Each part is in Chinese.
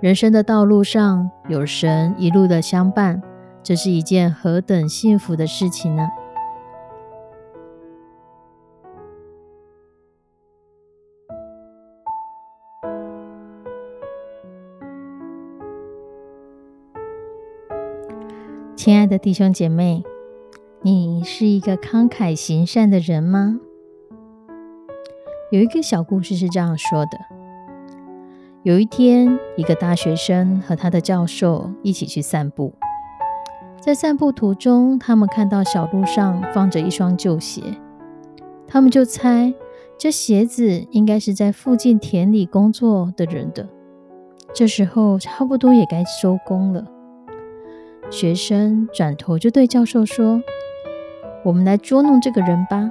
人生的道路上有神一路的相伴，这是一件何等幸福的事情呢？亲爱的弟兄姐妹，你是一个慷慨行善的人吗？有一个小故事是这样说的。有一天，一个大学生和他的教授一起去散步。在散步途中，他们看到小路上放着一双旧鞋，他们就猜这鞋子应该是在附近田里工作的人的。这时候差不多也该收工了。学生转头就对教授说：“我们来捉弄这个人吧！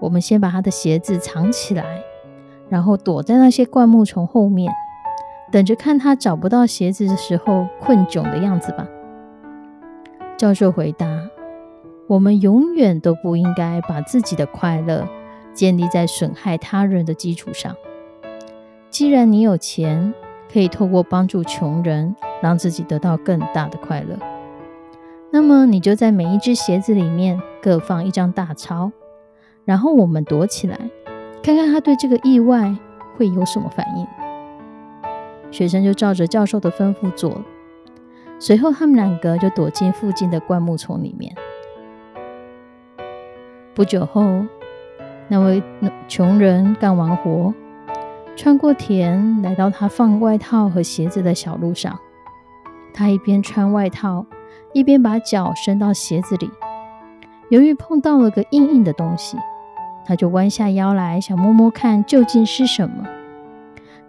我们先把他的鞋子藏起来。”然后躲在那些灌木丛后面，等着看他找不到鞋子的时候困窘的样子吧。教授回答：“我们永远都不应该把自己的快乐建立在损害他人的基础上。既然你有钱，可以透过帮助穷人让自己得到更大的快乐，那么你就在每一只鞋子里面各放一张大钞，然后我们躲起来。”看看他对这个意外会有什么反应。学生就照着教授的吩咐做了。随后，他们两个就躲进附近的灌木丛里面。不久后，那位穷人干完活，穿过田，来到他放外套和鞋子的小路上。他一边穿外套，一边把脚伸到鞋子里。由于碰到了个硬硬的东西。他就弯下腰来，想摸摸看究竟是什么，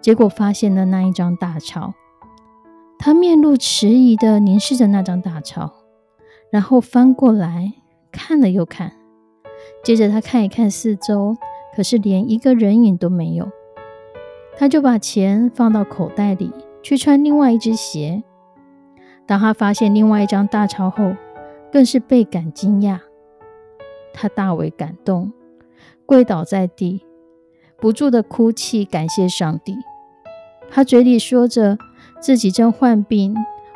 结果发现了那一张大钞。他面露迟疑的凝视着那张大钞，然后翻过来看了又看，接着他看一看四周，可是连一个人影都没有。他就把钱放到口袋里，去穿另外一只鞋。当他发现另外一张大钞后，更是倍感惊讶，他大为感动。跪倒在地，不住的哭泣，感谢上帝。他嘴里说着自己正患病，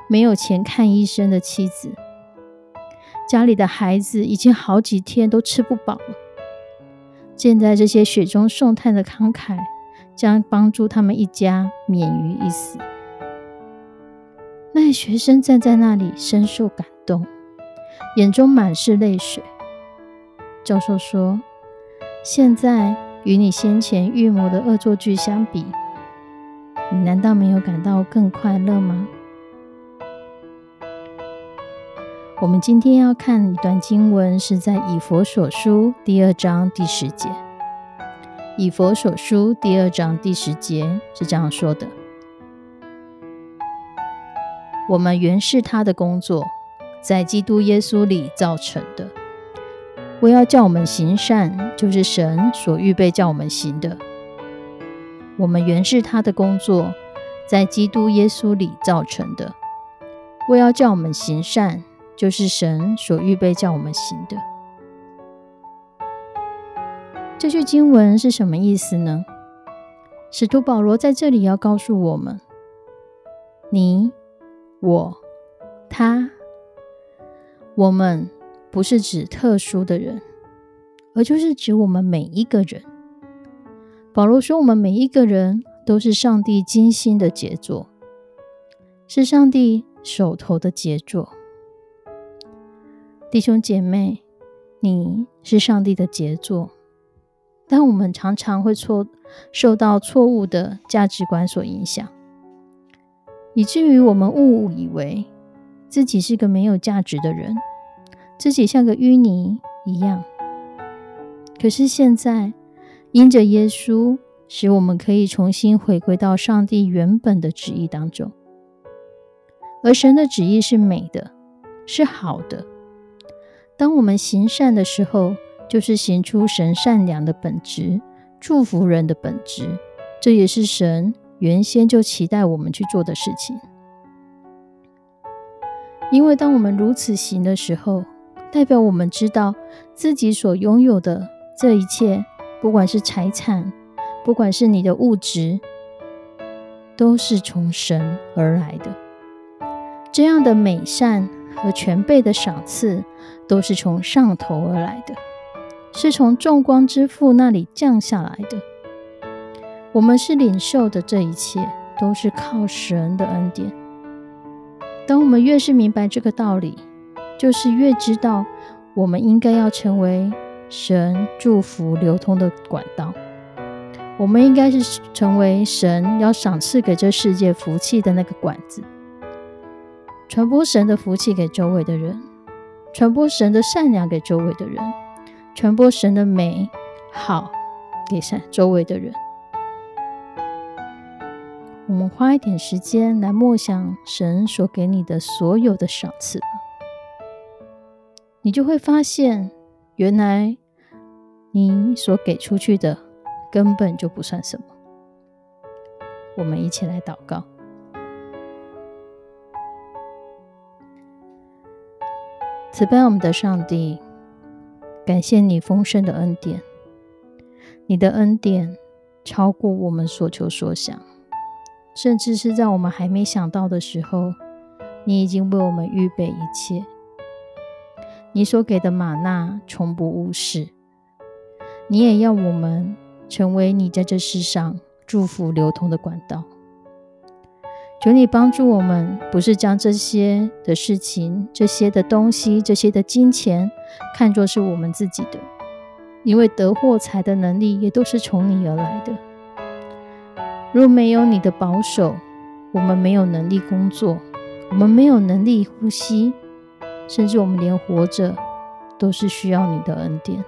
没有钱看医生的妻子，家里的孩子已经好几天都吃不饱了。现在这些雪中送炭的慷慨，将帮助他们一家免于一死。那学生站在那里，深受感动，眼中满是泪水。教授说。现在与你先前预谋的恶作剧相比，你难道没有感到更快乐吗？我们今天要看一段经文，是在以佛所书第二章第十节。以佛所书第二章第十节是这样说的：“我们原是他的工作，在基督耶稣里造成的。”我要叫我们行善，就是神所预备叫我们行的。我们原是他的工作，在基督耶稣里造成的。为要叫我们行善，就是神所预备叫我们行的。这句经文是什么意思呢？使徒保罗在这里要告诉我们：你、我、他、我们。不是指特殊的人，而就是指我们每一个人。保罗说，我们每一个人都是上帝精心的杰作，是上帝手头的杰作。弟兄姐妹，你是上帝的杰作，但我们常常会错受到错误的价值观所影响，以至于我们误以为自己是个没有价值的人。自己像个淤泥一样，可是现在因着耶稣，使我们可以重新回归到上帝原本的旨意当中。而神的旨意是美的，是好的。当我们行善的时候，就是行出神善良的本质，祝福人的本质。这也是神原先就期待我们去做的事情。因为当我们如此行的时候，代表我们知道自己所拥有的这一切，不管是财产，不管是你的物质，都是从神而来的。这样的美善和全备的赏赐，都是从上头而来的，是从众光之父那里降下来的。我们是领受的这一切，都是靠神的恩典。当我们越是明白这个道理，就是越知道我们应该要成为神祝福流通的管道。我们应该是成为神要赏赐给这世界福气的那个管子。传播神的福气给周围的人，传播神的善良给周围的人，传播神的美好给善周围的人。我们花一点时间来默想神所给你的所有的赏赐吧，你就会发现，原来你所给出去的根本就不算什么。我们一起来祷告。慈悲我们的上帝，感谢你丰盛的恩典，你的恩典超过我们所求所想，甚至是在我们还没想到的时候，你已经为我们预备一切。你所给的玛纳从不误事，你也要我们成为你在这世上祝福流通的管道。求你帮助我们，不是将这些的事情、这些的东西、这些的金钱看作是我们自己的，因为得货财的能力也都是从你而来的。若没有你的保守，我们没有能力工作，我们没有能力呼吸，甚至我们连活着都是需要你的恩典。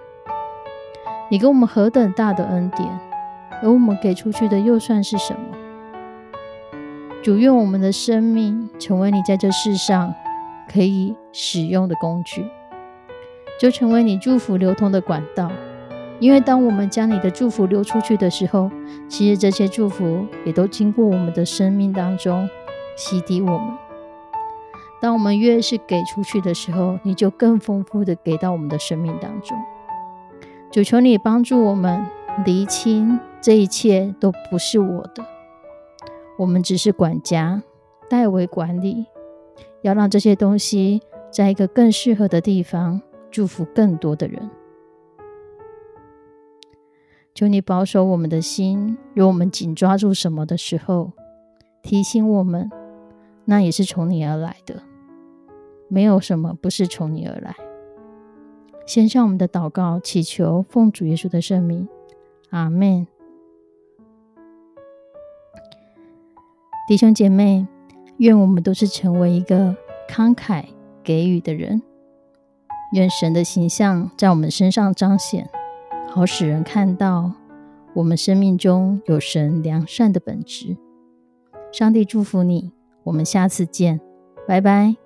你给我们何等大的恩典，而我们给出去的又算是什么？主愿我们的生命成为你在这世上可以使用的工具，就成为你祝福流通的管道。因为当我们将你的祝福流出去的时候，其实这些祝福也都经过我们的生命当中洗涤我们。当我们越是给出去的时候，你就更丰富的给到我们的生命当中。主求你帮助我们厘清这一切都不是我的。我们只是管家，代为管理，要让这些东西在一个更适合的地方，祝福更多的人。求你保守我们的心，若我们紧抓住什么的时候，提醒我们，那也是从你而来的，没有什么不是从你而来。献上我们的祷告，祈求奉主耶稣的圣名，阿门。弟兄姐妹，愿我们都是成为一个慷慨给予的人。愿神的形象在我们身上彰显，好使人看到我们生命中有神良善的本质。上帝祝福你，我们下次见，拜拜。